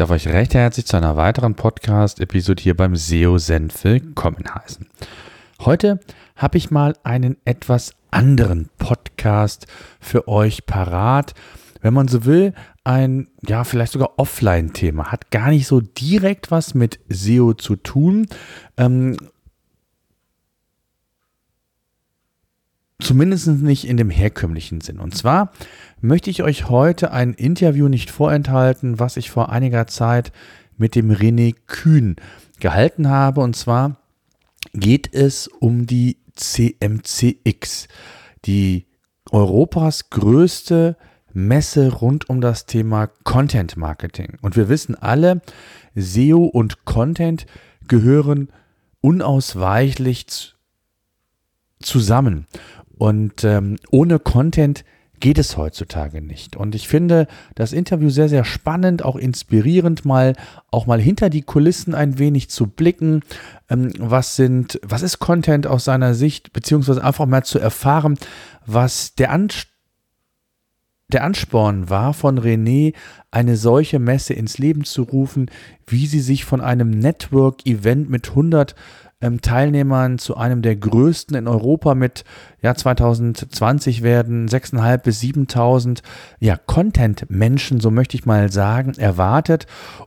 Darf euch recht herzlich zu einer weiteren Podcast-Episode hier beim SEO Senf willkommen heißen. Heute habe ich mal einen etwas anderen Podcast für euch parat. Wenn man so will, ein, ja, vielleicht sogar Offline-Thema. Hat gar nicht so direkt was mit SEO zu tun. Ähm, Zumindest nicht in dem herkömmlichen Sinn. Und zwar möchte ich euch heute ein Interview nicht vorenthalten, was ich vor einiger Zeit mit dem René Kühn gehalten habe. Und zwar geht es um die CMCX, die Europas größte Messe rund um das Thema Content Marketing. Und wir wissen alle, SEO und Content gehören unausweichlich zusammen. Und ähm, ohne Content geht es heutzutage nicht. Und ich finde das Interview sehr, sehr spannend, auch inspirierend, mal auch mal hinter die Kulissen ein wenig zu blicken. Ähm, was sind, was ist Content aus seiner Sicht, beziehungsweise einfach mal zu erfahren, was der Anst der Ansporn war von René, eine solche Messe ins Leben zu rufen, wie sie sich von einem Network-Event mit 100 ähm, Teilnehmern zu einem der größten in Europa mit ja 2020 werden 6.500 bis 7.000 ja Content-Menschen, so möchte ich mal sagen, erwartet.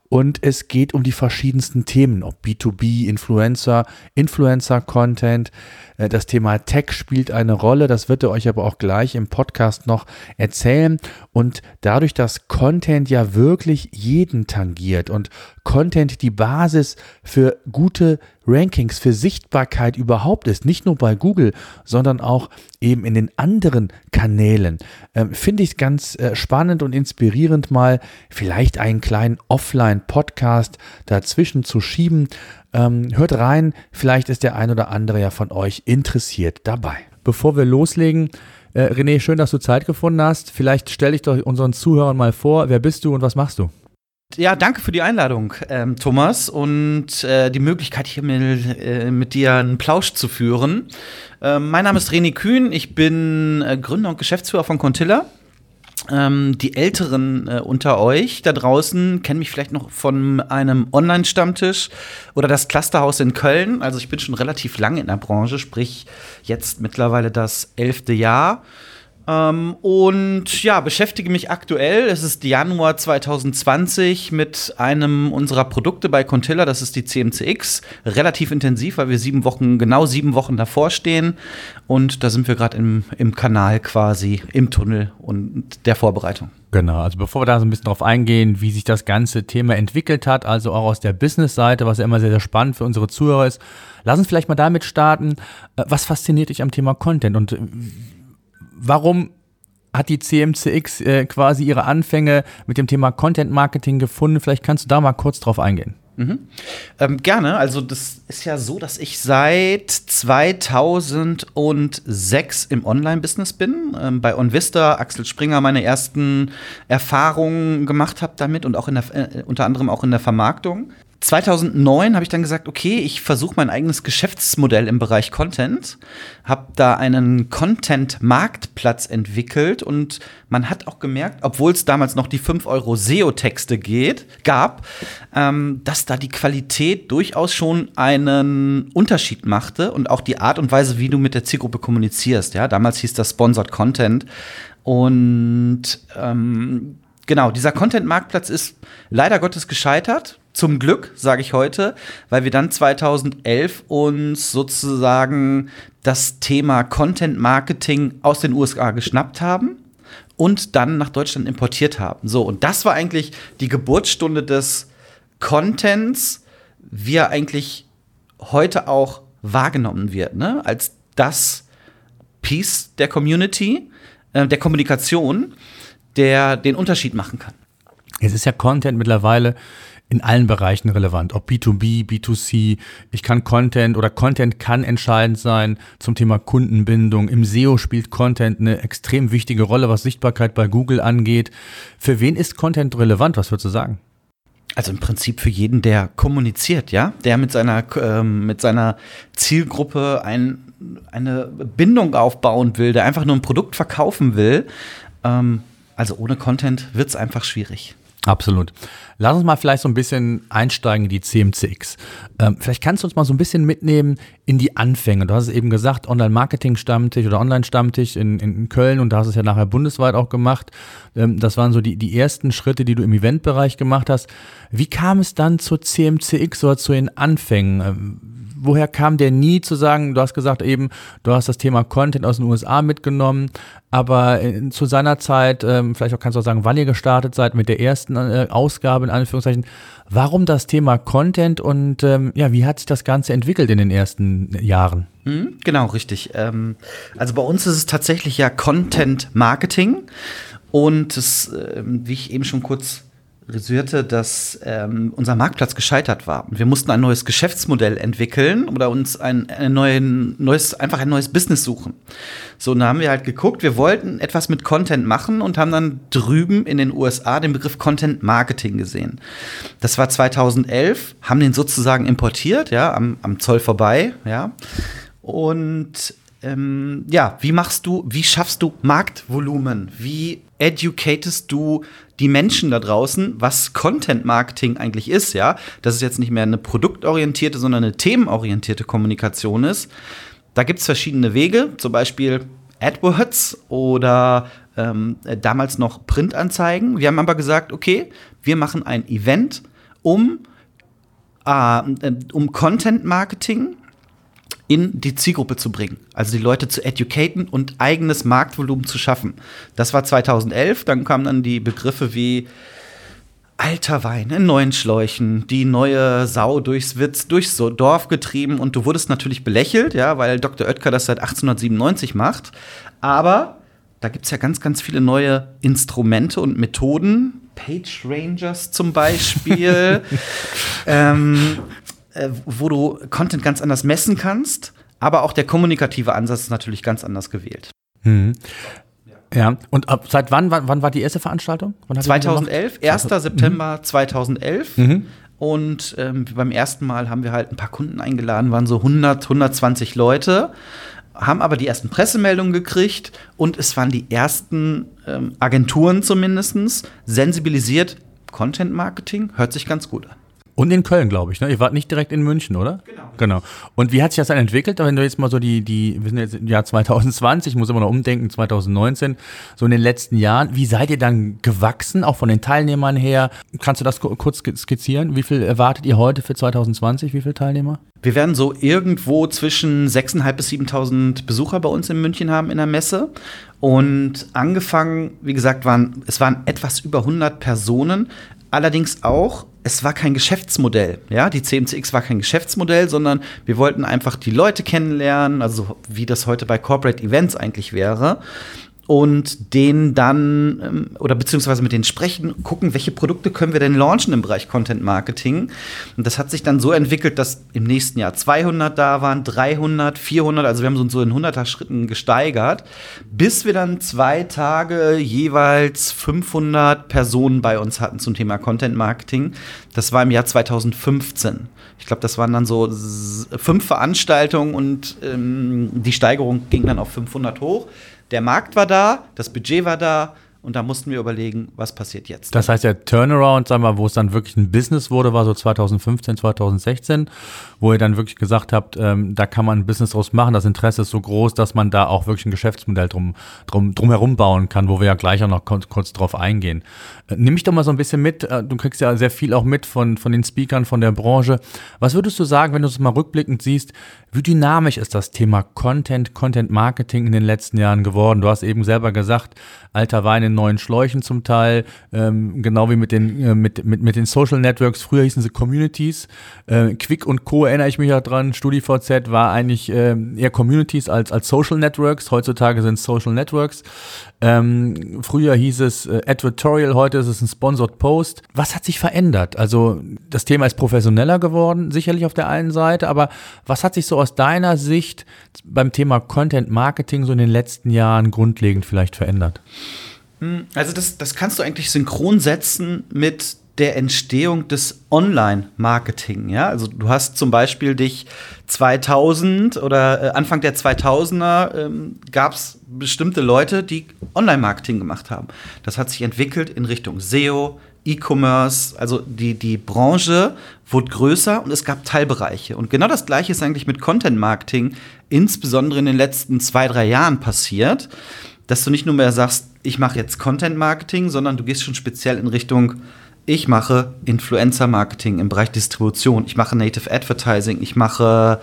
Und es geht um die verschiedensten Themen, ob B2B, Influencer, Influencer-Content, äh, das Thema Tech spielt eine Rolle, das wird er euch aber auch gleich im Podcast noch erzählen. Und dadurch, dass Content ja wirklich jeden tangiert und Content die Basis für gute Rankings, für Sichtbarkeit überhaupt ist, nicht nur bei Google, sondern auch eben in den anderen Kanälen, ähm, finde ich es ganz äh, spannend und inspirierend, mal vielleicht einen kleinen Offline-Podcast dazwischen zu schieben. Ähm, hört rein, vielleicht ist der ein oder andere ja von euch interessiert dabei. Bevor wir loslegen, äh, René, schön, dass du Zeit gefunden hast. Vielleicht stell dich doch unseren Zuhörern mal vor, wer bist du und was machst du? Ja, danke für die Einladung, ähm, Thomas, und äh, die Möglichkeit, hier mit, äh, mit dir einen Plausch zu führen. Äh, mein Name ist René Kühn, ich bin äh, Gründer und Geschäftsführer von Contilla. Ähm, die Älteren äh, unter euch da draußen kennen mich vielleicht noch von einem Online-Stammtisch oder das Clusterhaus in Köln. Also ich bin schon relativ lange in der Branche, sprich jetzt mittlerweile das elfte Jahr. Ähm, und ja, beschäftige mich aktuell, es ist Januar 2020, mit einem unserer Produkte bei Contilla, das ist die CMCX, relativ intensiv, weil wir sieben Wochen, genau sieben Wochen davor stehen. Und da sind wir gerade im, im Kanal quasi, im Tunnel und der Vorbereitung. Genau, also bevor wir da so ein bisschen drauf eingehen, wie sich das ganze Thema entwickelt hat, also auch aus der Business-Seite, was ja immer sehr, sehr spannend für unsere Zuhörer ist, lass uns vielleicht mal damit starten. Äh, was fasziniert dich am Thema Content und warum hat die CMCX äh, quasi ihre Anfänge mit dem Thema Content Marketing gefunden? Vielleicht kannst du da mal kurz drauf eingehen. Mhm. Ähm, gerne. Also das ist ja so, dass ich seit 2006 im Online-Business bin. Ähm, bei OnVista, Axel Springer meine ersten Erfahrungen gemacht habe damit und auch in der, äh, unter anderem auch in der Vermarktung. 2009 habe ich dann gesagt, okay, ich versuche mein eigenes Geschäftsmodell im Bereich Content, habe da einen Content-Marktplatz entwickelt und man hat auch gemerkt, obwohl es damals noch die 5 Euro SEO-Texte gab, ähm, dass da die Qualität durchaus schon einen Unterschied machte und auch die Art und Weise, wie du mit der Zielgruppe kommunizierst. Ja, damals hieß das Sponsored Content. Und ähm, genau, dieser Content-Marktplatz ist leider Gottes gescheitert zum Glück, sage ich heute, weil wir dann 2011 uns sozusagen das Thema Content Marketing aus den USA geschnappt haben und dann nach Deutschland importiert haben. So, und das war eigentlich die Geburtsstunde des Contents, wie er eigentlich heute auch wahrgenommen wird, ne? als das Piece der Community, äh, der Kommunikation, der den Unterschied machen kann. Es ist ja Content mittlerweile in allen Bereichen relevant, ob B2B, B2C. Ich kann Content oder Content kann entscheidend sein zum Thema Kundenbindung. Im SEO spielt Content eine extrem wichtige Rolle, was Sichtbarkeit bei Google angeht. Für wen ist Content relevant? Was würdest du sagen? Also im Prinzip für jeden, der kommuniziert, ja, der mit seiner, ähm, mit seiner Zielgruppe ein, eine Bindung aufbauen will, der einfach nur ein Produkt verkaufen will. Ähm, also ohne Content wird es einfach schwierig. Absolut. Lass uns mal vielleicht so ein bisschen einsteigen in die CMCX. Ähm, vielleicht kannst du uns mal so ein bisschen mitnehmen in die Anfänge. Du hast es eben gesagt, Online-Marketing-Stammtisch oder Online-Stammtisch in, in Köln und da hast es ja nachher bundesweit auch gemacht. Ähm, das waren so die, die ersten Schritte, die du im Eventbereich gemacht hast. Wie kam es dann zur CMCX oder zu den Anfängen? Ähm, woher kam der nie zu sagen, du hast gesagt eben, du hast das Thema Content aus den USA mitgenommen, aber in, zu seiner Zeit, ähm, vielleicht auch kannst du auch sagen, wann ihr gestartet seid mit der ersten äh, Ausgabe in Anführungszeichen, warum das Thema Content und ähm, ja, wie hat sich das Ganze entwickelt in den ersten Jahren? Hm, genau, richtig. Ähm, also bei uns ist es tatsächlich ja Content Marketing und das, äh, wie ich eben schon kurz resümierte, dass ähm, unser Marktplatz gescheitert war. Wir mussten ein neues Geschäftsmodell entwickeln oder uns ein, ein neuen, neues, einfach ein neues Business suchen. So, und da haben wir halt geguckt, wir wollten etwas mit Content machen und haben dann drüben in den USA den Begriff Content Marketing gesehen. Das war 2011, haben den sozusagen importiert, ja, am, am Zoll vorbei, ja. Und ähm, ja, wie machst du, wie schaffst du Marktvolumen? Wie educatest du die Menschen da draußen, was Content Marketing eigentlich ist, ja? Dass es jetzt nicht mehr eine produktorientierte, sondern eine themenorientierte Kommunikation ist. Da gibt es verschiedene Wege, zum Beispiel AdWords oder ähm, damals noch Printanzeigen. Wir haben aber gesagt, okay, wir machen ein Event, um, äh, um Content Marketing in die Zielgruppe zu bringen. Also die Leute zu educaten und eigenes Marktvolumen zu schaffen. Das war 2011. Dann kamen dann die Begriffe wie alter Wein in neuen Schläuchen, die neue Sau durchs Witz, durchs Dorf getrieben und du wurdest natürlich belächelt, ja, weil Dr. Oetker das seit 1897 macht. Aber da gibt es ja ganz, ganz viele neue Instrumente und Methoden. Page Rangers zum Beispiel. ähm, äh, wo du Content ganz anders messen kannst, aber auch der kommunikative Ansatz ist natürlich ganz anders gewählt. Mhm. Ja, und ab, seit wann, wann, wann war die erste Veranstaltung? 2011, 1. Mhm. September 2011. Mhm. Und ähm, beim ersten Mal haben wir halt ein paar Kunden eingeladen, waren so 100, 120 Leute, haben aber die ersten Pressemeldungen gekriegt und es waren die ersten ähm, Agenturen zumindest sensibilisiert. Content Marketing hört sich ganz gut an. Und in Köln, glaube ich. Ne? Ihr wart nicht direkt in München, oder? Genau. Genau. Und wie hat sich das dann entwickelt? Wenn du jetzt mal so die, die, wir sind jetzt im Jahr 2020, ich muss immer noch umdenken, 2019, so in den letzten Jahren, wie seid ihr dann gewachsen, auch von den Teilnehmern her? Kannst du das kurz skizzieren? Wie viel erwartet ihr heute für 2020? Wie viele Teilnehmer? Wir werden so irgendwo zwischen 6.500 bis 7.000 Besucher bei uns in München haben in der Messe. Und angefangen, wie gesagt, waren, es waren etwas über 100 Personen. Allerdings auch es war kein Geschäftsmodell. Ja, die CMCX war kein Geschäftsmodell, sondern wir wollten einfach die Leute kennenlernen, also wie das heute bei Corporate Events eigentlich wäre und den dann ähm, oder beziehungsweise mit denen sprechen, gucken, welche Produkte können wir denn launchen im Bereich Content Marketing. Und das hat sich dann so entwickelt, dass im nächsten Jahr 200 da waren, 300, 400, also wir haben so in 100er Schritten gesteigert, bis wir dann zwei Tage jeweils 500 Personen bei uns hatten zum Thema Content Marketing. Das war im Jahr 2015. Ich glaube, das waren dann so fünf Veranstaltungen und ähm, die Steigerung ging dann auf 500 hoch der Markt war da, das Budget war da und da mussten wir überlegen, was passiert jetzt. Das heißt, der Turnaround, sagen wir, wo es dann wirklich ein Business wurde, war so 2015, 2016, wo ihr dann wirklich gesagt habt, ähm, da kann man ein Business draus machen. Das Interesse ist so groß, dass man da auch wirklich ein Geschäftsmodell drum, drum, drum herum bauen kann, wo wir ja gleich auch noch kurz, kurz drauf eingehen. Äh, nimm mich doch mal so ein bisschen mit. Äh, du kriegst ja sehr viel auch mit von, von den Speakern, von der Branche. Was würdest du sagen, wenn du es mal rückblickend siehst, wie dynamisch ist das Thema Content, Content Marketing in den letzten Jahren geworden? Du hast eben selber gesagt, alter Wein in in neuen Schläuchen zum Teil, ähm, genau wie mit den, äh, mit, mit, mit den Social Networks. Früher hießen sie Communities. Äh, Quick und Co. erinnere ich mich ja dran. StudiVZ war eigentlich äh, eher Communities als, als Social Networks. Heutzutage sind es Social Networks. Ähm, früher hieß es äh, Advertorial, heute ist es ein Sponsored Post. Was hat sich verändert? Also das Thema ist professioneller geworden, sicherlich auf der einen Seite, aber was hat sich so aus deiner Sicht beim Thema Content Marketing so in den letzten Jahren grundlegend vielleicht verändert? Hm, also das, das kannst du eigentlich synchron setzen mit der Entstehung des Online-Marketing. Ja? Also du hast zum Beispiel dich 2000 oder äh, Anfang der 2000er ähm, gab es bestimmte Leute, die Online-Marketing gemacht haben. Das hat sich entwickelt in Richtung SEO, E-Commerce, also die, die Branche wurde größer und es gab Teilbereiche. Und genau das Gleiche ist eigentlich mit Content-Marketing, insbesondere in den letzten zwei, drei Jahren passiert, dass du nicht nur mehr sagst, ich mache jetzt Content-Marketing, sondern du gehst schon speziell in Richtung ich mache Influencer-Marketing im Bereich Distribution, ich mache Native Advertising, ich mache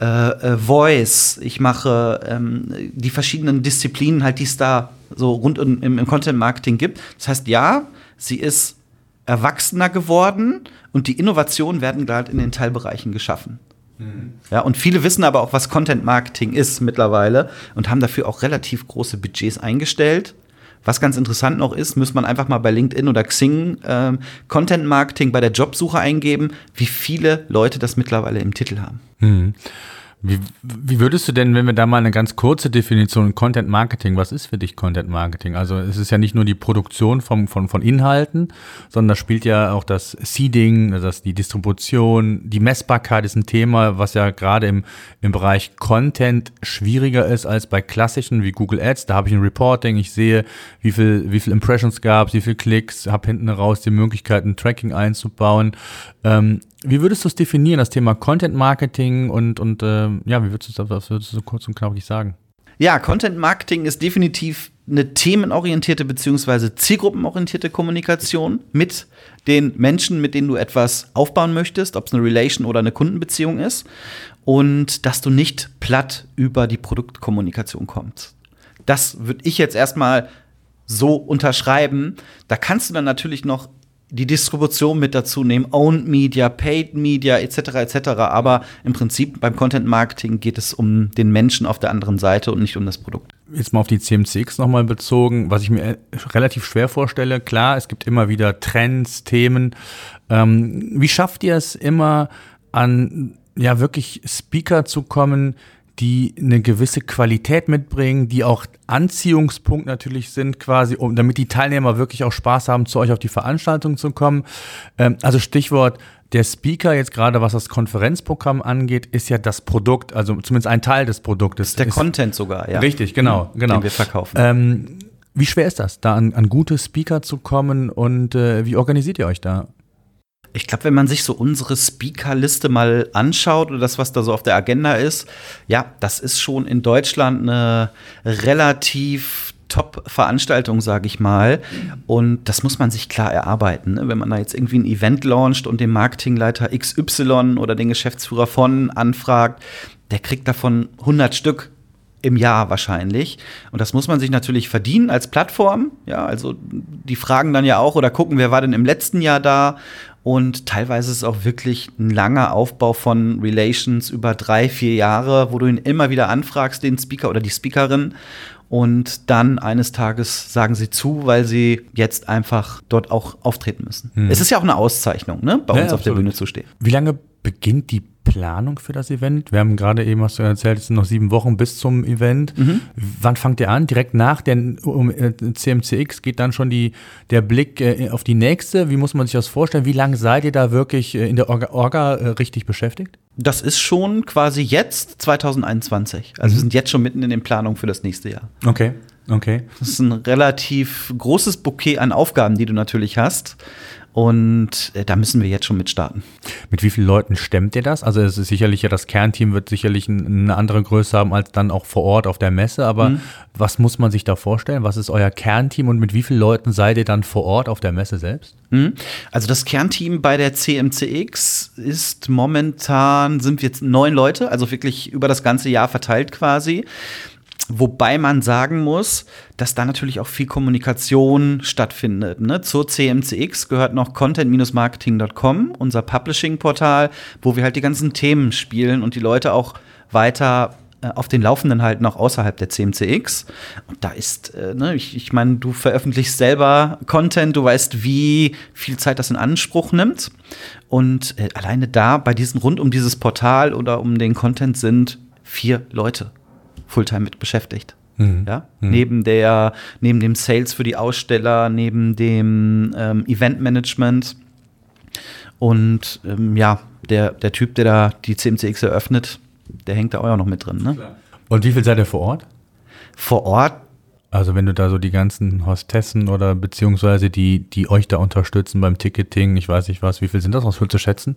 äh, äh, Voice, ich mache ähm, die verschiedenen Disziplinen halt, die es da so rund im, im Content-Marketing gibt. Das heißt, ja, sie ist erwachsener geworden und die Innovationen werden gerade in den Teilbereichen geschaffen. Ja, und viele wissen aber auch, was Content Marketing ist mittlerweile und haben dafür auch relativ große Budgets eingestellt. Was ganz interessant noch ist, muss man einfach mal bei LinkedIn oder Xing ähm, Content Marketing bei der Jobsuche eingeben, wie viele Leute das mittlerweile im Titel haben. Mhm. Wie, wie würdest du denn, wenn wir da mal eine ganz kurze Definition Content Marketing, was ist für dich Content Marketing? Also es ist ja nicht nur die Produktion von, von, von Inhalten, sondern da spielt ja auch das Seeding, also das, die Distribution, die Messbarkeit ist ein Thema, was ja gerade im, im Bereich Content schwieriger ist als bei klassischen wie Google Ads. Da habe ich ein Reporting, ich sehe, wie viel, wie viel Impressions gab wie viel Klicks, habe hinten raus die Möglichkeit, ein Tracking einzubauen. Ähm, wie würdest du es definieren, das Thema Content Marketing und, und äh, ja, wie würdest du das würdest du so kurz und knackig sagen? Ja, Content Marketing ist definitiv eine themenorientierte bzw. zielgruppenorientierte Kommunikation mit den Menschen, mit denen du etwas aufbauen möchtest, ob es eine Relation oder eine Kundenbeziehung ist. Und dass du nicht platt über die Produktkommunikation kommst. Das würde ich jetzt erstmal so unterschreiben. Da kannst du dann natürlich noch die Distribution mit dazu nehmen, Owned Media, Paid Media etc. etc. Aber im Prinzip beim Content Marketing geht es um den Menschen auf der anderen Seite und nicht um das Produkt. Jetzt mal auf die CMCX nochmal bezogen, was ich mir relativ schwer vorstelle. Klar, es gibt immer wieder Trends, Themen. Ähm, wie schafft ihr es immer an ja wirklich Speaker zu kommen, die eine gewisse Qualität mitbringen, die auch Anziehungspunkt natürlich sind, quasi, um, damit die Teilnehmer wirklich auch Spaß haben, zu euch auf die Veranstaltung zu kommen. Ähm, also Stichwort der Speaker jetzt gerade, was das Konferenzprogramm angeht, ist ja das Produkt, also zumindest ein Teil des Produktes. Ist der ist, Content sogar, ja. Richtig, genau, genau. Den wir verkaufen. Ähm, wie schwer ist das, da an, an gute Speaker zu kommen und äh, wie organisiert ihr euch da? Ich glaube, wenn man sich so unsere Speakerliste mal anschaut oder das, was da so auf der Agenda ist, ja, das ist schon in Deutschland eine relativ Top-Veranstaltung, sage ich mal. Und das muss man sich klar erarbeiten. Ne? Wenn man da jetzt irgendwie ein Event launcht und den Marketingleiter XY oder den Geschäftsführer von anfragt, der kriegt davon 100 Stück im Jahr wahrscheinlich. Und das muss man sich natürlich verdienen als Plattform. Ja, also die fragen dann ja auch oder gucken, wer war denn im letzten Jahr da und teilweise ist es auch wirklich ein langer Aufbau von Relations über drei, vier Jahre, wo du ihn immer wieder anfragst, den Speaker oder die Speakerin. Und dann eines Tages sagen sie zu, weil sie jetzt einfach dort auch auftreten müssen. Hm. Es ist ja auch eine Auszeichnung, ne, bei ja, uns auf der Bühne zu stehen. Wie lange beginnt die Planung für das Event? Wir haben gerade eben, hast du erzählt, es sind noch sieben Wochen bis zum Event. Mhm. Wann fangt ihr an? Direkt nach der um, äh, CMCX geht dann schon die, der Blick äh, auf die nächste. Wie muss man sich das vorstellen? Wie lange seid ihr da wirklich äh, in der Orga, Orga äh, richtig beschäftigt? Das ist schon quasi jetzt 2021. Also mhm. wir sind jetzt schon mitten in den Planungen für das nächste Jahr. Okay. Okay. Das ist ein relativ großes Bouquet an Aufgaben, die du natürlich hast. Und äh, da müssen wir jetzt schon mit starten. Mit wie vielen Leuten stemmt ihr das? Also es ist sicherlich ja, das Kernteam wird sicherlich eine andere Größe haben als dann auch vor Ort auf der Messe. Aber mhm. was muss man sich da vorstellen? Was ist euer Kernteam und mit wie vielen Leuten seid ihr dann vor Ort auf der Messe selbst? Mhm. Also das Kernteam bei der CMCX ist momentan, sind wir jetzt neun Leute, also wirklich über das ganze Jahr verteilt quasi. Wobei man sagen muss, dass da natürlich auch viel Kommunikation stattfindet. Ne? Zur CMCX gehört noch content-marketing.com, unser Publishing-Portal, wo wir halt die ganzen Themen spielen und die Leute auch weiter äh, auf den Laufenden halten, auch außerhalb der CMCX. Und da ist, äh, ne, ich, ich meine, du veröffentlichst selber Content, du weißt, wie viel Zeit das in Anspruch nimmt. Und äh, alleine da, bei diesen, rund um dieses Portal oder um den Content sind vier Leute Fulltime mit beschäftigt. Mhm. Ja? Mhm. Neben der, neben dem Sales für die Aussteller, neben dem ähm, Eventmanagement. Und ähm, ja, der, der Typ, der da die CMCX eröffnet, der hängt da auch noch mit drin. Ne? Und wie viel seid ihr vor Ort? Vor Ort also wenn du da so die ganzen Hostessen oder beziehungsweise die, die euch da unterstützen beim Ticketing, ich weiß nicht was, wie viel sind das, was für zu schätzen?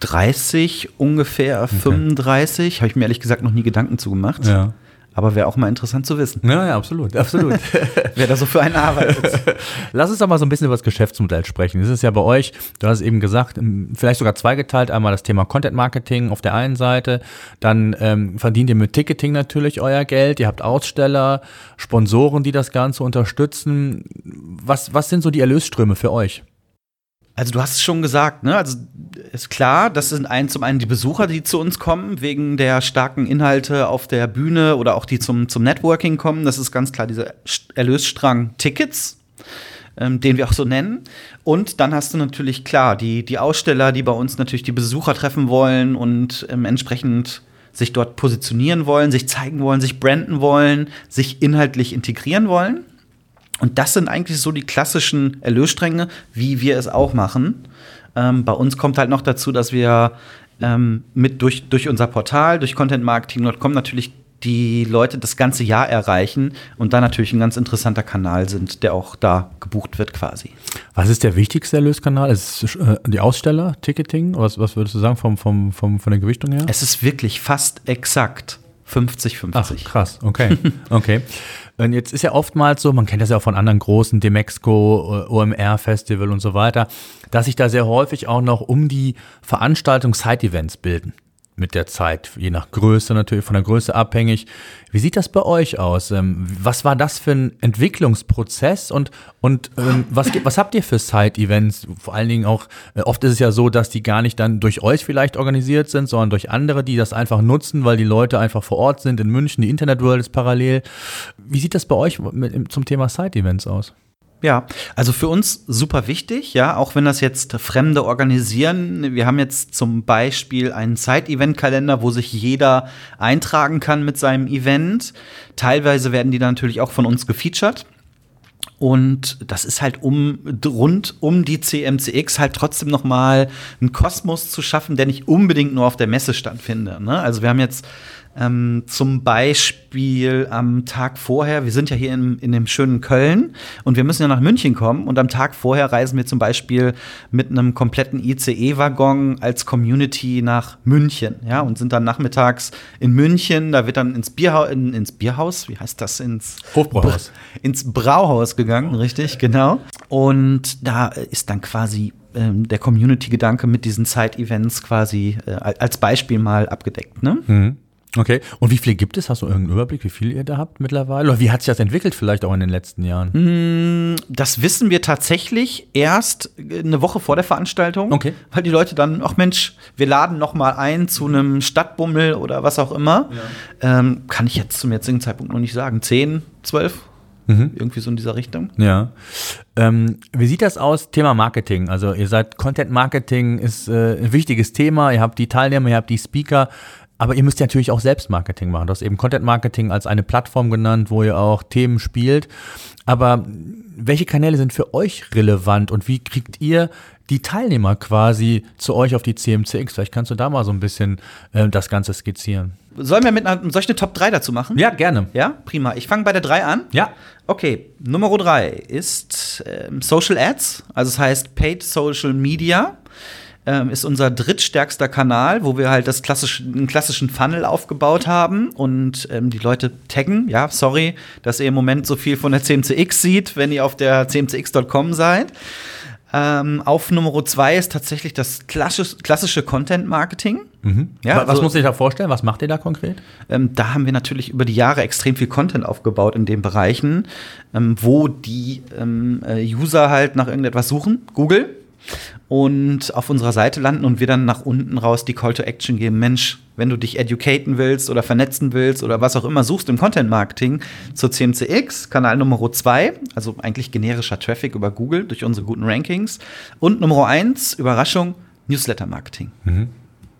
30 ungefähr, okay. 35. Habe ich mir ehrlich gesagt noch nie Gedanken zugemacht. Ja. Aber wäre auch mal interessant zu wissen. Ja, ja, absolut, absolut. Wer da so für einen arbeitet. Lass uns doch mal so ein bisschen über das Geschäftsmodell sprechen. Das ist ja bei euch, du hast es eben gesagt, vielleicht sogar zweigeteilt. Einmal das Thema Content Marketing auf der einen Seite, dann ähm, verdient ihr mit Ticketing natürlich euer Geld. Ihr habt Aussteller, Sponsoren, die das Ganze unterstützen. Was, was sind so die Erlösströme für euch? Also du hast es schon gesagt, ne? Also ist klar, das sind ein, zum einen die Besucher, die zu uns kommen, wegen der starken Inhalte auf der Bühne oder auch die zum, zum Networking kommen. Das ist ganz klar dieser Erlösstrang Tickets, ähm, den wir auch so nennen. Und dann hast du natürlich klar die, die Aussteller, die bei uns natürlich die Besucher treffen wollen und ähm, entsprechend sich dort positionieren wollen, sich zeigen wollen, sich branden wollen, sich inhaltlich integrieren wollen. Und das sind eigentlich so die klassischen Erlösstränge, wie wir es auch machen. Ähm, bei uns kommt halt noch dazu, dass wir ähm, mit durch, durch unser Portal, durch contentmarketing.com natürlich die Leute das ganze Jahr erreichen und da natürlich ein ganz interessanter Kanal sind, der auch da gebucht wird quasi. Was ist der wichtigste Erlöskanal? Ist es äh, die Aussteller, Ticketing? Was, was würdest du sagen vom, vom, vom, von der Gewichtung her? Es ist wirklich fast exakt 50-50. Ach, krass, okay. okay. Und jetzt ist ja oftmals so, man kennt das ja auch von anderen großen, Demexco, OMR-Festival und so weiter, dass sich da sehr häufig auch noch um die Veranstaltung Side-Events bilden mit der Zeit, je nach Größe natürlich, von der Größe abhängig. Wie sieht das bei euch aus? Ähm, was war das für ein Entwicklungsprozess und, und ähm, was, was habt ihr für Side-Events? Vor allen Dingen auch, äh, oft ist es ja so, dass die gar nicht dann durch euch vielleicht organisiert sind, sondern durch andere, die das einfach nutzen, weil die Leute einfach vor Ort sind in München, die Internet World ist parallel. Wie sieht das bei euch zum Thema Side-Events aus? Ja, also für uns super wichtig, ja, auch wenn das jetzt Fremde organisieren. Wir haben jetzt zum Beispiel einen Side-Event-Kalender, wo sich jeder eintragen kann mit seinem Event. Teilweise werden die dann natürlich auch von uns gefeatured. Und das ist halt um rund um die CMCX halt trotzdem noch mal einen Kosmos zu schaffen, der nicht unbedingt nur auf der Messe stattfindet. Ne? Also wir haben jetzt ähm, zum Beispiel am Tag vorher, wir sind ja hier in, in dem schönen Köln und wir müssen ja nach München kommen und am Tag vorher reisen wir zum Beispiel mit einem kompletten ICE-Waggon als Community nach München, ja, und sind dann nachmittags in München, da wird dann ins, Bierha in, ins Bierhaus, wie heißt das, ins Hofbrauhaus. ins Brauhaus gegangen, richtig, genau. Und da ist dann quasi ähm, der Community-Gedanke mit diesen Side-Events quasi äh, als Beispiel mal abgedeckt. Ne? Mhm. Okay. Und wie viele gibt es? Hast du irgendeinen Überblick, wie viele ihr da habt mittlerweile? Oder wie hat sich das entwickelt vielleicht auch in den letzten Jahren? Hm, das wissen wir tatsächlich erst eine Woche vor der Veranstaltung. Okay. Weil die Leute dann, ach Mensch, wir laden noch mal ein zu einem Stadtbummel oder was auch immer. Ja. Ähm, kann ich jetzt zum jetzigen Zeitpunkt noch nicht sagen. Zehn, zwölf? Mhm. Irgendwie so in dieser Richtung. Ja. Ähm, wie sieht das aus? Thema Marketing. Also ihr seid Content Marketing ist äh, ein wichtiges Thema. Ihr habt die Teilnehmer, ihr habt die Speaker. Aber ihr müsst ja natürlich auch selbst Marketing machen. Du hast eben Content Marketing als eine Plattform genannt, wo ihr auch Themen spielt. Aber welche Kanäle sind für euch relevant und wie kriegt ihr die Teilnehmer quasi zu euch auf die CMCX? Vielleicht kannst du da mal so ein bisschen äh, das Ganze skizzieren. Sollen wir mit einer, solch eine Top 3 dazu machen? Ja, gerne. Ja, prima. Ich fange bei der 3 an. Ja. Okay, Nummer 3 ist ähm, Social Ads, also das heißt Paid Social Media ähm, ist unser drittstärkster Kanal, wo wir halt das klassische, einen klassischen Funnel aufgebaut haben und ähm, die Leute taggen. Ja, sorry, dass ihr im Moment so viel von der CMCX sieht, wenn ihr auf der cmcx.com seid. Ähm, auf Nummer zwei ist tatsächlich das klassische, klassische Content-Marketing. Mhm. Ja, was also- muss ich da vorstellen? Was macht ihr da konkret? Ähm, da haben wir natürlich über die Jahre extrem viel Content aufgebaut in den Bereichen, ähm, wo die ähm, äh, User halt nach irgendetwas suchen, Google, und auf unserer Seite landen und wir dann nach unten raus die Call to Action geben. Mensch, wenn du dich educaten willst oder vernetzen willst oder was auch immer suchst im Content Marketing zur CMCX, Kanal Nummer 2, also eigentlich generischer Traffic über Google durch unsere guten Rankings. Und Nummer 1, Überraschung, Newsletter Marketing.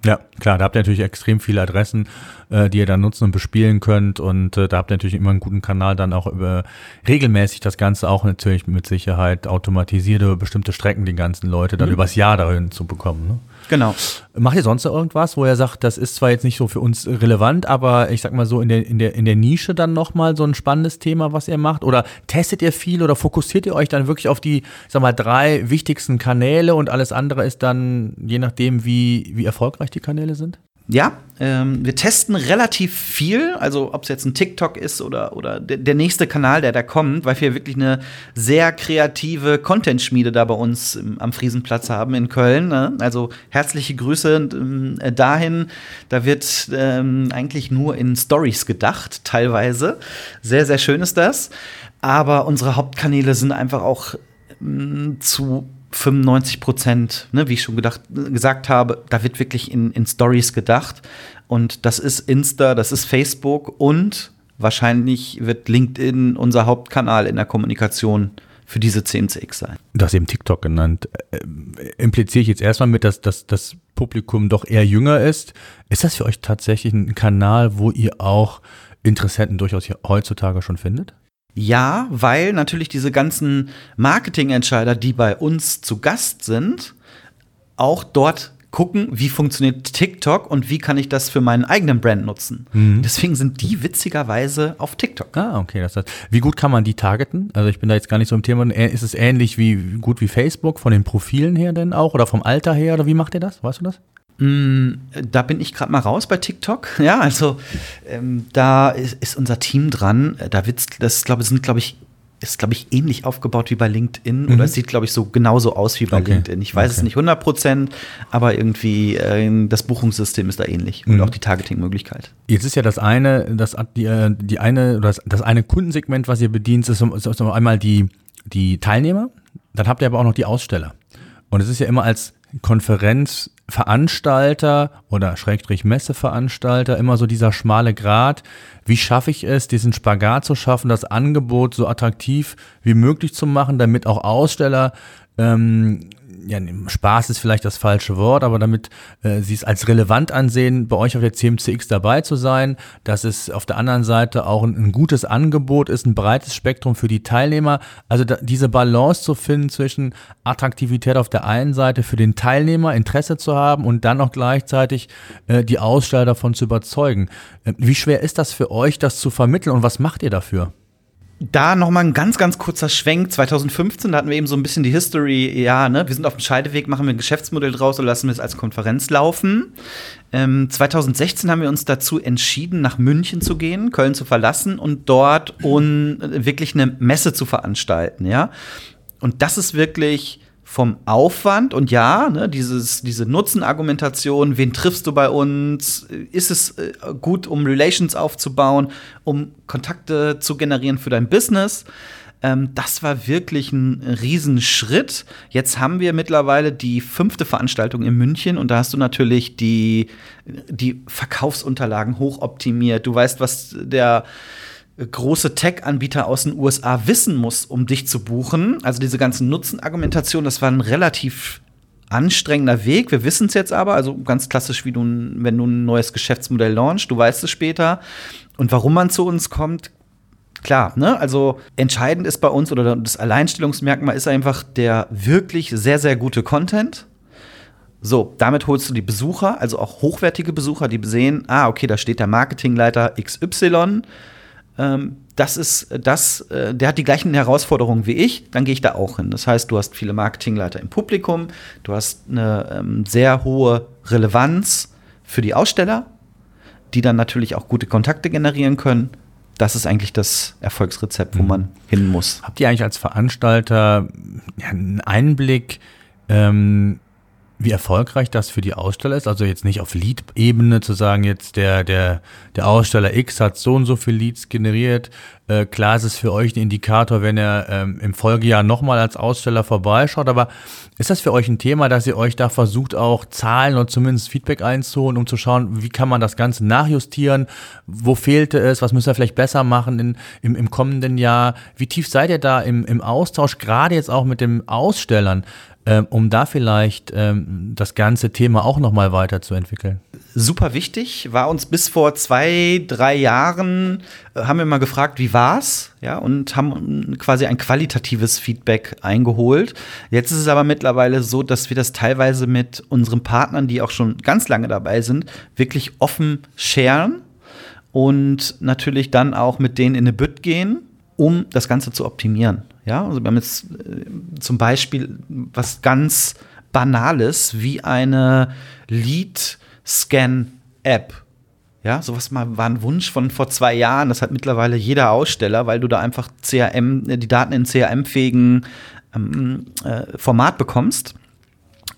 Ja, klar, da habt ihr natürlich extrem viele Adressen, äh, die ihr dann nutzen und bespielen könnt. Und äh, da habt ihr natürlich immer einen guten Kanal, dann auch über regelmäßig das Ganze auch natürlich mit Sicherheit automatisiert über bestimmte Strecken die ganzen Leute dann übers Jahr dahin zu bekommen. Ne? Genau. Macht ihr sonst irgendwas, wo ihr sagt, das ist zwar jetzt nicht so für uns relevant, aber ich sag mal so in der, in der, in der Nische dann nochmal so ein spannendes Thema, was ihr macht? Oder testet ihr viel oder fokussiert ihr euch dann wirklich auf die, sag mal, drei wichtigsten Kanäle und alles andere ist dann, je nachdem, wie, wie erfolgreich die Kanäle sind? Ja, ähm, wir testen relativ viel, also ob es jetzt ein TikTok ist oder, oder der, nächste Kanal, der da kommt, weil wir wirklich eine sehr kreative Content-Schmiede da bei uns im, am Friesenplatz haben in Köln. Ne? Also herzliche Grüße äh, dahin. Da wird ähm, eigentlich nur in Stories gedacht, teilweise. Sehr, sehr schön ist das. Aber unsere Hauptkanäle sind einfach auch ähm, zu 95 Prozent, ne, wie ich schon gedacht, gesagt habe, da wird wirklich in, in Stories gedacht. Und das ist Insta, das ist Facebook und wahrscheinlich wird LinkedIn unser Hauptkanal in der Kommunikation für diese CMCX sein. Du hast eben TikTok genannt. Äh, impliziere ich jetzt erstmal mit, dass, dass das Publikum doch eher jünger ist. Ist das für euch tatsächlich ein Kanal, wo ihr auch Interessenten durchaus heutzutage schon findet? Ja, weil natürlich diese ganzen Marketingentscheider, die bei uns zu Gast sind, auch dort gucken, wie funktioniert TikTok und wie kann ich das für meinen eigenen Brand nutzen. Deswegen sind die witzigerweise auf TikTok. Ah, okay. Das heißt, wie gut kann man die targeten? Also ich bin da jetzt gar nicht so im Thema. Äh, Ist es ähnlich wie gut wie Facebook von den Profilen her denn auch oder vom Alter her oder wie macht ihr das? Weißt du das? Mm, Da bin ich gerade mal raus bei TikTok. Ja, also ähm, da ist, ist unser Team dran. Da wird's, das glaube sind glaube ich ist glaube ich ähnlich aufgebaut wie bei LinkedIn oder es sieht glaube ich so genauso aus wie bei Okay. LinkedIn. Ich weiß es Okay. nicht 100 Prozent, aber irgendwie äh, das Buchungssystem ist da ähnlich und auch die Targeting-Möglichkeit. Jetzt ist ja das eine, das die, äh, die eine oder das, das eine Kundensegment, was ihr bedient, ist, ist, ist einmal die die Teilnehmer. Dann habt ihr aber auch noch die Aussteller. Und es ist ja immer als Konferenzveranstalter oder Schrägstrich Messeveranstalter immer so dieser schmale Grat. Wie schaffe ich es, diesen Spagat zu schaffen, das Angebot so attraktiv wie möglich zu machen, damit auch Aussteller ähm, ja, Spaß ist vielleicht das falsche Wort, aber damit äh, sie es als relevant ansehen, bei euch auf der CMCX dabei zu sein, dass es auf der anderen Seite auch ein, ein gutes Angebot ist, ein breites Spektrum für die Teilnehmer. Also da, diese Balance zu finden zwischen Attraktivität auf der einen Seite für den Teilnehmer, Interesse zu haben und dann auch gleichzeitig äh, die Aussteller davon zu überzeugen. Äh, wie schwer ist das für euch, das zu vermitteln und was macht ihr dafür? Da noch mal ein ganz, ganz kurzer Schwenk. 2015, da hatten wir eben so ein bisschen die History, ja, ne, wir sind auf dem Scheideweg, machen wir ein Geschäftsmodell draus und lassen wir es als Konferenz laufen. Ähm, 2016 haben wir uns dazu entschieden, nach München zu gehen, Köln zu verlassen und dort un, wirklich eine Messe zu veranstalten, ja. Und das ist wirklich vom Aufwand und ja, ne, dieses, diese Nutzenargumentation, wen triffst du bei uns? Ist es äh, gut, um Relations aufzubauen, um Kontakte zu generieren für dein Business? Ähm, das war wirklich ein Riesenschritt. Jetzt haben wir mittlerweile die fünfte Veranstaltung in München und da hast du natürlich die, die Verkaufsunterlagen hochoptimiert. Du weißt, was der große Tech-Anbieter aus den USA wissen muss, um dich zu buchen. Also diese ganzen Nutzenargumentationen, das war ein relativ anstrengender Weg. Wir wissen es jetzt aber, also ganz klassisch, wie du, wenn du ein neues Geschäftsmodell launchst, du weißt es später. Und warum man zu uns kommt, klar, ne? Also entscheidend ist bei uns oder das Alleinstellungsmerkmal ist einfach der wirklich sehr, sehr gute Content. So, damit holst du die Besucher, also auch hochwertige Besucher, die sehen, ah, okay, da steht der Marketingleiter XY. Ähm, das ist das, äh, der hat die gleichen Herausforderungen wie ich, dann gehe ich da auch hin. Das heißt, du hast viele Marketingleiter im Publikum, du hast eine ähm, sehr hohe Relevanz für die Aussteller, die dann natürlich auch gute Kontakte generieren können. das ist eigentlich das Erfolgsrezept, wo mhm. man hin muss. Habt ihr eigentlich als Veranstalter einen Einblick, ähm, wie erfolgreich das für die Aussteller ist. Also jetzt nicht auf Lead-Ebene zu sagen, jetzt der, der, der Aussteller X hat so und so viel Leads generiert. Äh, klar ist es für euch ein Indikator, wenn er ähm, im Folgejahr nochmal als Aussteller vorbeischaut. Aber ist das für euch ein Thema, dass ihr euch da versucht, auch Zahlen und zumindest Feedback einzuholen, um zu schauen, wie kann man das Ganze nachjustieren? Wo fehlte es? Was müssen wir vielleicht besser machen in, im, im kommenden Jahr? Wie tief seid ihr da im, im Austausch, gerade jetzt auch mit den Ausstellern? Ähm, um da vielleicht ähm, das ganze Thema auch noch mal weiterzuentwickeln? Super wichtig, war uns bis vor zwei, drei Jahren, äh, haben wir mal gefragt, wie war's? Ja, und haben quasi ein qualitatives Feedback eingeholt. Jetzt ist es aber mittlerweile so, dass wir das teilweise mit unseren Partnern, die auch schon ganz lange dabei sind, wirklich offen sharen und natürlich dann auch mit denen in eine Bütt gehen, um das Ganze zu optimieren. Ja, also wir haben jetzt äh, zum Beispiel was ganz Banales wie eine Lead-Scan-App. Ja, sowas mal war ein Wunsch von vor zwei Jahren. Das hat mittlerweile jeder Aussteller, weil du da einfach CRM, die Daten in CRM-fähigen ähm, äh, Format bekommst.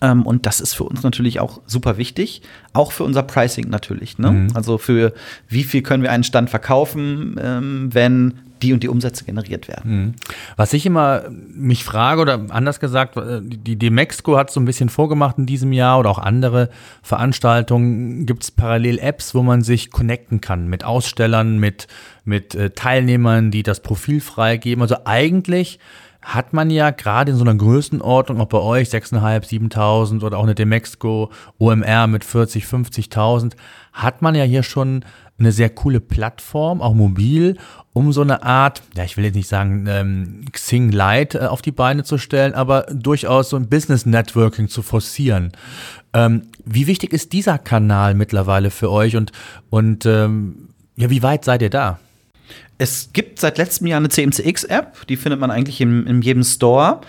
Ähm, und das ist für uns natürlich auch super wichtig. Auch für unser Pricing natürlich. Ne? Mhm. Also für wie viel können wir einen Stand verkaufen, ähm, wenn die und die Umsätze generiert werden. Mhm. Was ich immer mich frage, oder anders gesagt, äh, die Demexco hat so ein bisschen vorgemacht in diesem Jahr oder auch andere Veranstaltungen, gibt es parallel Apps, wo man sich connecten kann mit Ausstellern, mit, mit äh, Teilnehmern, die das Profil freigeben. Also eigentlich hat man ja gerade in so einer Größenordnung, auch bei euch 6.500, 7.000 oder auch eine Demexco OMR mit 40, 50.000, hat man ja hier schon eine sehr coole Plattform, auch mobil, um so eine Art, ja, ich will jetzt nicht sagen ähm, Xing Light äh, auf die Beine zu stellen, aber durchaus so ein Business Networking zu forcieren. Ähm, wie wichtig ist dieser Kanal mittlerweile für euch und, und ähm, ja, wie weit seid ihr da? Es gibt seit letztem Jahr eine CMCX-App, die findet man eigentlich in, in jedem Store.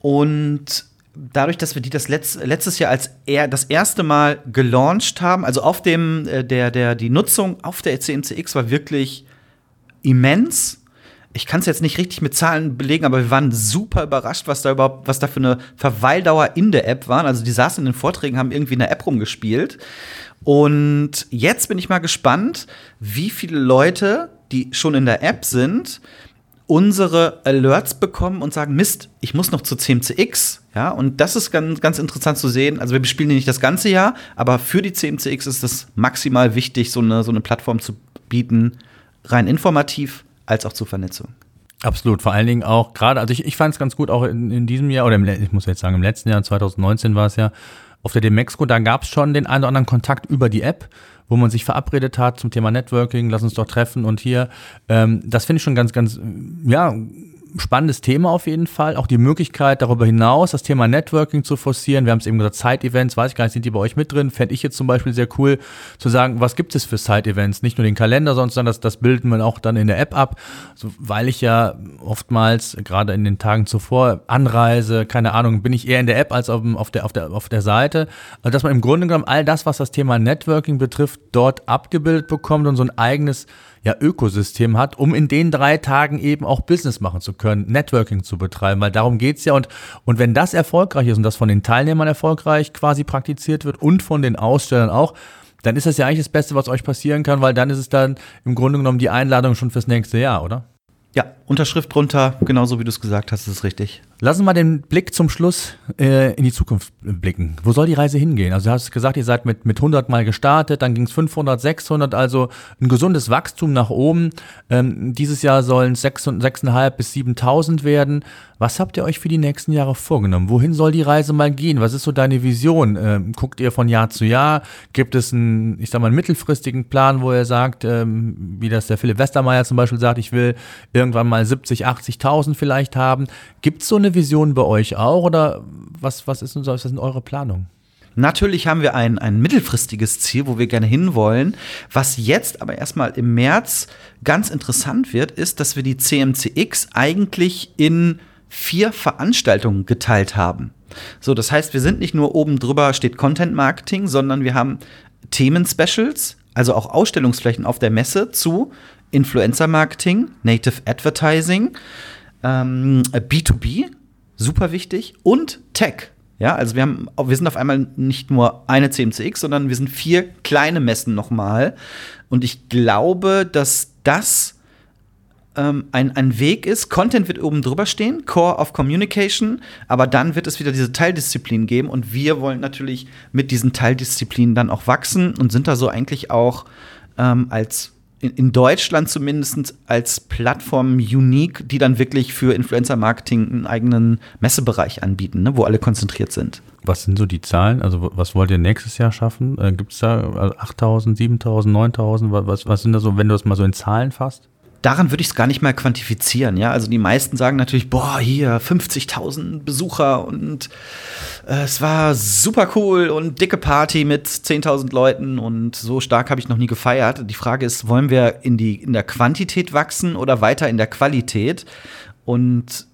Und dadurch, dass wir die das Letz-, letztes Jahr als er das erste Mal gelauncht haben, also auf dem, äh, der, der, die Nutzung auf der CMCX war wirklich immens. Ich kann es jetzt nicht richtig mit Zahlen belegen, aber wir waren super überrascht, was da überhaupt, was da für eine Verweildauer in der App war. Also die saßen in den Vorträgen, haben irgendwie in der App rumgespielt. Und jetzt bin ich mal gespannt, wie viele Leute die schon in der App sind, unsere Alerts bekommen und sagen, Mist, ich muss noch zu CMCX. Ja, und das ist ganz, ganz interessant zu sehen. Also wir bespielen die nicht das ganze Jahr, aber für die CMCX ist es maximal wichtig, so eine, so eine Plattform zu bieten, rein informativ als auch zur Vernetzung. Absolut, vor allen Dingen auch gerade, also ich, ich fand es ganz gut auch in, in diesem Jahr, oder im, ich muss jetzt sagen, im letzten Jahr, 2019 war es ja, auf der Demexco, da gab es schon den einen oder anderen Kontakt über die App wo man sich verabredet hat zum Thema Networking, lass uns doch treffen und hier. Ähm, das finde ich schon ganz, ganz, ja, spannendes Thema auf jeden Fall. Auch die Möglichkeit, darüber hinaus das Thema Networking zu forcieren. Wir haben es eben gesagt, Side-Events, weiß ich gar nicht, sind die bei euch mit drin? Fände ich jetzt zum Beispiel sehr cool, zu sagen, was gibt es für Side-Events? Nicht nur den Kalender, sondern das, das bilden wir auch dann in der App ab. So, weil ich ja oftmals, gerade in den Tagen zuvor, anreise, keine Ahnung, bin ich eher in der App als auf, auf, der, auf, der, auf der Seite. Also, dass man im Grunde genommen all das, was das Thema Networking betrifft, dort abgebildet bekommt und so ein eigenes ja, Ökosystem hat, um in den drei Tagen eben auch Business machen zu können, Networking zu betreiben, weil darum geht's ja. Und, und wenn das erfolgreich ist und das von den Teilnehmern erfolgreich quasi praktiziert wird und von den Ausstellern auch, dann ist das ja eigentlich das Beste, was euch passieren kann, weil dann ist es dann im Grunde genommen die Einladung schon fürs nächste Jahr, oder? Ja, Unterschrift drunter, genauso wie du es gesagt hast, ist richtig. Lassen wir mal den Blick zum Schluss äh, in die Zukunft blicken. Wo soll die Reise hingehen? Also du hast gesagt, ihr seid mit, mit 100 Mal gestartet, dann ging es 500, 600, also ein gesundes Wachstum nach oben. Ähm, dieses Jahr sollen es 6.500 bis 7.000 werden. Was habt ihr euch für die nächsten Jahre vorgenommen? Wohin soll die Reise mal gehen? Was ist so deine Vision? Ähm, guckt ihr von Jahr zu Jahr? Gibt es einen, ich sag mal, einen mittelfristigen Plan, wo ihr sagt, ähm, wie das der Philipp Westermeier zum Beispiel sagt, ich will irgendwann mal 70, 80.000 vielleicht haben? Gibt es so eine Vision bei euch auch oder was, was, ist, was sind eure Planungen? Natürlich haben wir ein, ein mittelfristiges Ziel, wo wir gerne hinwollen. Was jetzt aber erstmal im März ganz interessant wird, ist, dass wir die CMCX eigentlich in vier Veranstaltungen geteilt haben. So, das heißt, wir sind nicht nur oben drüber steht Content Marketing, sondern wir haben Themen-Specials, also auch Ausstellungsflächen auf der Messe zu Influencer-Marketing, Native Advertising, ähm, B2B, super wichtig, und Tech. Ja, also wir haben, wir sind auf einmal nicht nur eine CMCX, sondern wir sind vier kleine Messen nochmal. Und ich glaube, dass das ähm, ein, ein Weg ist. Content wird oben drüber stehen, Core of Communication, aber dann wird es wieder diese Teildisziplin geben und wir wollen natürlich mit diesen Teildisziplinen dann auch wachsen und sind da so eigentlich auch ähm, als in, Deutschland zumindest als Plattform unique, die dann wirklich für Influencer-Marketing einen eigenen Messebereich anbieten, ne, wo alle konzentriert sind. Was sind so die Zahlen? Also was wollt ihr nächstes Jahr schaffen? Äh, Gibt es da 8.000, 7.000, 9.000? Was, was sind da so, wenn du das mal so in Zahlen fasst? Daran würde ich es gar nicht mal quantifizieren. Ja, also die meisten sagen natürlich, boah, hier 50.000 Besucher und äh, es war super cool und dicke Party mit 10.000 Leuten und so stark habe ich noch nie gefeiert. Die Frage ist, wollen wir in die in der Quantität wachsen oder weiter in der Qualität? Und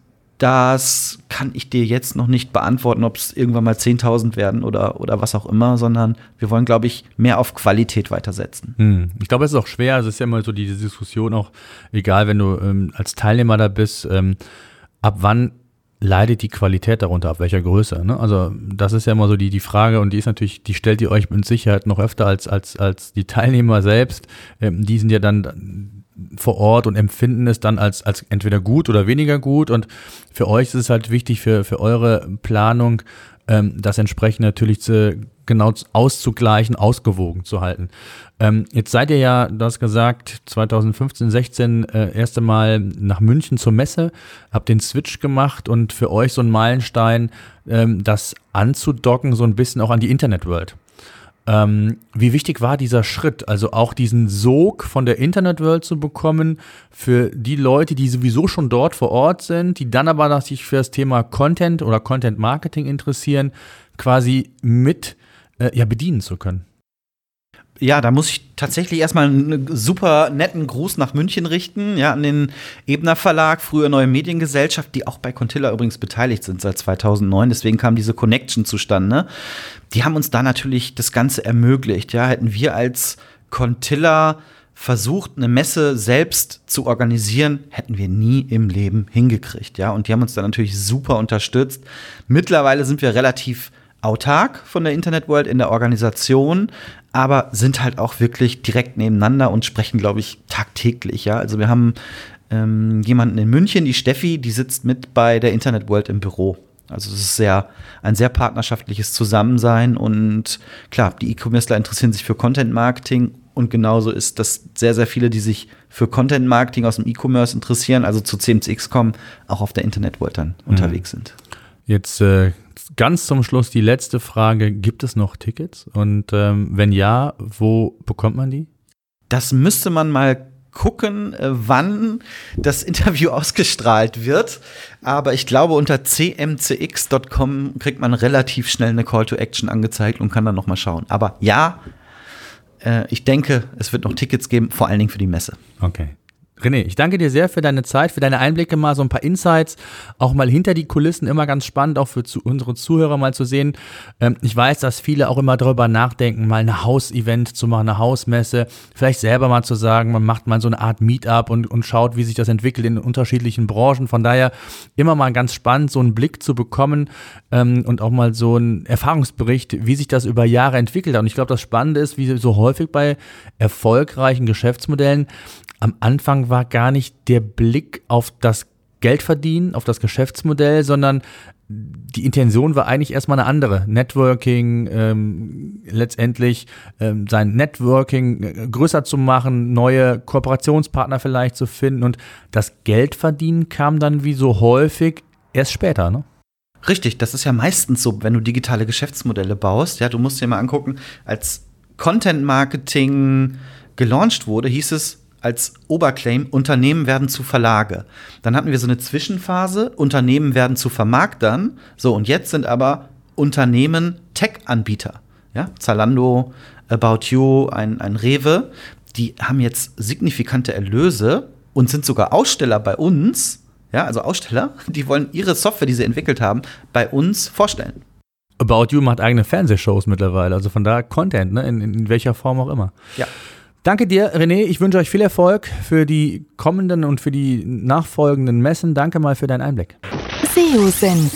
das kann ich dir jetzt noch nicht beantworten, ob es irgendwann mal 10.000 werden oder, oder was auch immer, sondern wir wollen, glaube ich, mehr auf Qualität weitersetzen. Hm. Ich glaube, es ist auch schwer. Es ist ja immer so diese Diskussion auch, egal, wenn du ähm, als Teilnehmer da bist, ähm, ab wann leidet die Qualität darunter, ab welcher Größe? Ne? Also das ist ja immer so die, die Frage und die ist natürlich, die stellt ihr euch mit Sicherheit noch öfter als, als, als die Teilnehmer selbst. Ähm, die sind ja dann vor Ort und empfinden es dann als, als entweder gut oder weniger gut. Und für euch ist es halt wichtig, für, für eure Planung, ähm, das entsprechend natürlich zu, genau auszugleichen, ausgewogen zu halten. Ähm, jetzt seid ihr ja, du hast gesagt, 2015, 16 äh, erste Mal nach München zur Messe, habt den Switch gemacht und für euch so ein Meilenstein, ähm, das anzudocken, so ein bisschen auch an die Internetworld. Ähm, wie wichtig war dieser Schritt, also auch diesen Sog von der Internetwelt zu bekommen für die Leute, die sowieso schon dort vor Ort sind, die dann aber sich für das Thema Content oder Content Marketing interessieren, quasi mit äh, ja, bedienen zu können? Ja, da muss ich tatsächlich erstmal einen super netten Gruß nach München richten, ja, an den Ebner Verlag, früher Neue Mediengesellschaft, die auch bei Contilla übrigens beteiligt sind seit 2009. Deswegen kam diese Connection zustande. Die haben uns da natürlich das Ganze ermöglicht. Ja, hätten wir als Contilla versucht, eine Messe selbst zu organisieren, hätten wir nie im Leben hingekriegt. Ja, und die haben uns da natürlich super unterstützt. Mittlerweile sind wir relativ autark von der Internet World in der Organisation, aber sind halt auch wirklich direkt nebeneinander und sprechen, glaube ich, tagtäglich. Ja, also wir haben ähm, jemanden in München, die Steffi, die sitzt mit bei der Internet World im Büro. Also es ist sehr, ein sehr partnerschaftliches Zusammensein und klar, die E-Commercer interessieren sich für Content Marketing und genauso ist das sehr, sehr viele, die sich für Content Marketing aus dem E-Commerce interessieren, also zu CMCX kommen, auch auf der Internet World dann mhm. unterwegs sind. Jetzt äh, ganz zum Schluss die letzte Frage: Gibt es noch Tickets? Und ähm, wenn ja, wo bekommt man die? Das müsste man mal gucken, äh, wann das Interview ausgestrahlt wird. Aber ich glaube, unter cmcx.com kriegt man relativ schnell eine Call to Action angezeigt und kann dann noch mal schauen. Aber ja, äh, ich denke, es wird noch Tickets geben, vor allen Dingen für die Messe. Okay. René, ich danke dir sehr für deine Zeit, für deine Einblicke mal, so ein paar Insights, auch mal hinter die Kulissen, immer ganz spannend, auch für zu, unsere Zuhörer mal zu sehen. Ähm, ich weiß, dass viele auch immer darüber nachdenken, mal ein Hausevent zu machen, eine Hausmesse, vielleicht selber mal zu sagen, man macht mal so eine Art Meetup und, und schaut, wie sich das entwickelt in unterschiedlichen Branchen. Von daher immer mal ganz spannend, so einen Blick zu bekommen ähm, und auch mal so einen Erfahrungsbericht, wie sich das über Jahre entwickelt hat. Und ich glaube, das Spannende ist, wie so häufig bei erfolgreichen Geschäftsmodellen, am Anfang war gar nicht der Blick auf das Geldverdienen, auf das Geschäftsmodell, sondern die Intention war eigentlich erstmal eine andere. Networking, ähm, letztendlich ähm, sein Networking äh, größer zu machen, neue Kooperationspartner vielleicht zu finden und das Geldverdienen kam dann wie so häufig erst später, ne? Richtig, das ist ja meistens so, wenn du digitale Geschäftsmodelle baust. Ja, du musst dir mal angucken, als Content Marketing gelauncht wurde, hieß es, als Oberclaim, Unternehmen werden zu Verlage. Dann hatten wir so eine Zwischenphase, Unternehmen werden zu Vermarktern. So, und jetzt sind aber Unternehmen Tech-Anbieter. Ja, Zalando, About You, ein, ein Rewe, die haben jetzt signifikante Erlöse und sind sogar Aussteller bei uns. Ja, also Aussteller, die wollen ihre Software, die sie entwickelt haben, bei uns vorstellen. About You macht eigene Fernsehshows mittlerweile, also von daher Content, ne? in, in welcher Form auch immer. Ja. Danke dir, René. Ich wünsche euch viel Erfolg für die kommenden und für die nachfolgenden Messen. Danke mal für deinen Einblick. SEO-Senf.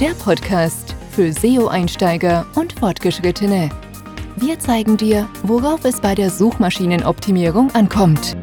Der Podcast für SEO-Einsteiger und Fortgeschrittene. Wir zeigen dir, worauf es bei der Suchmaschinenoptimierung ankommt.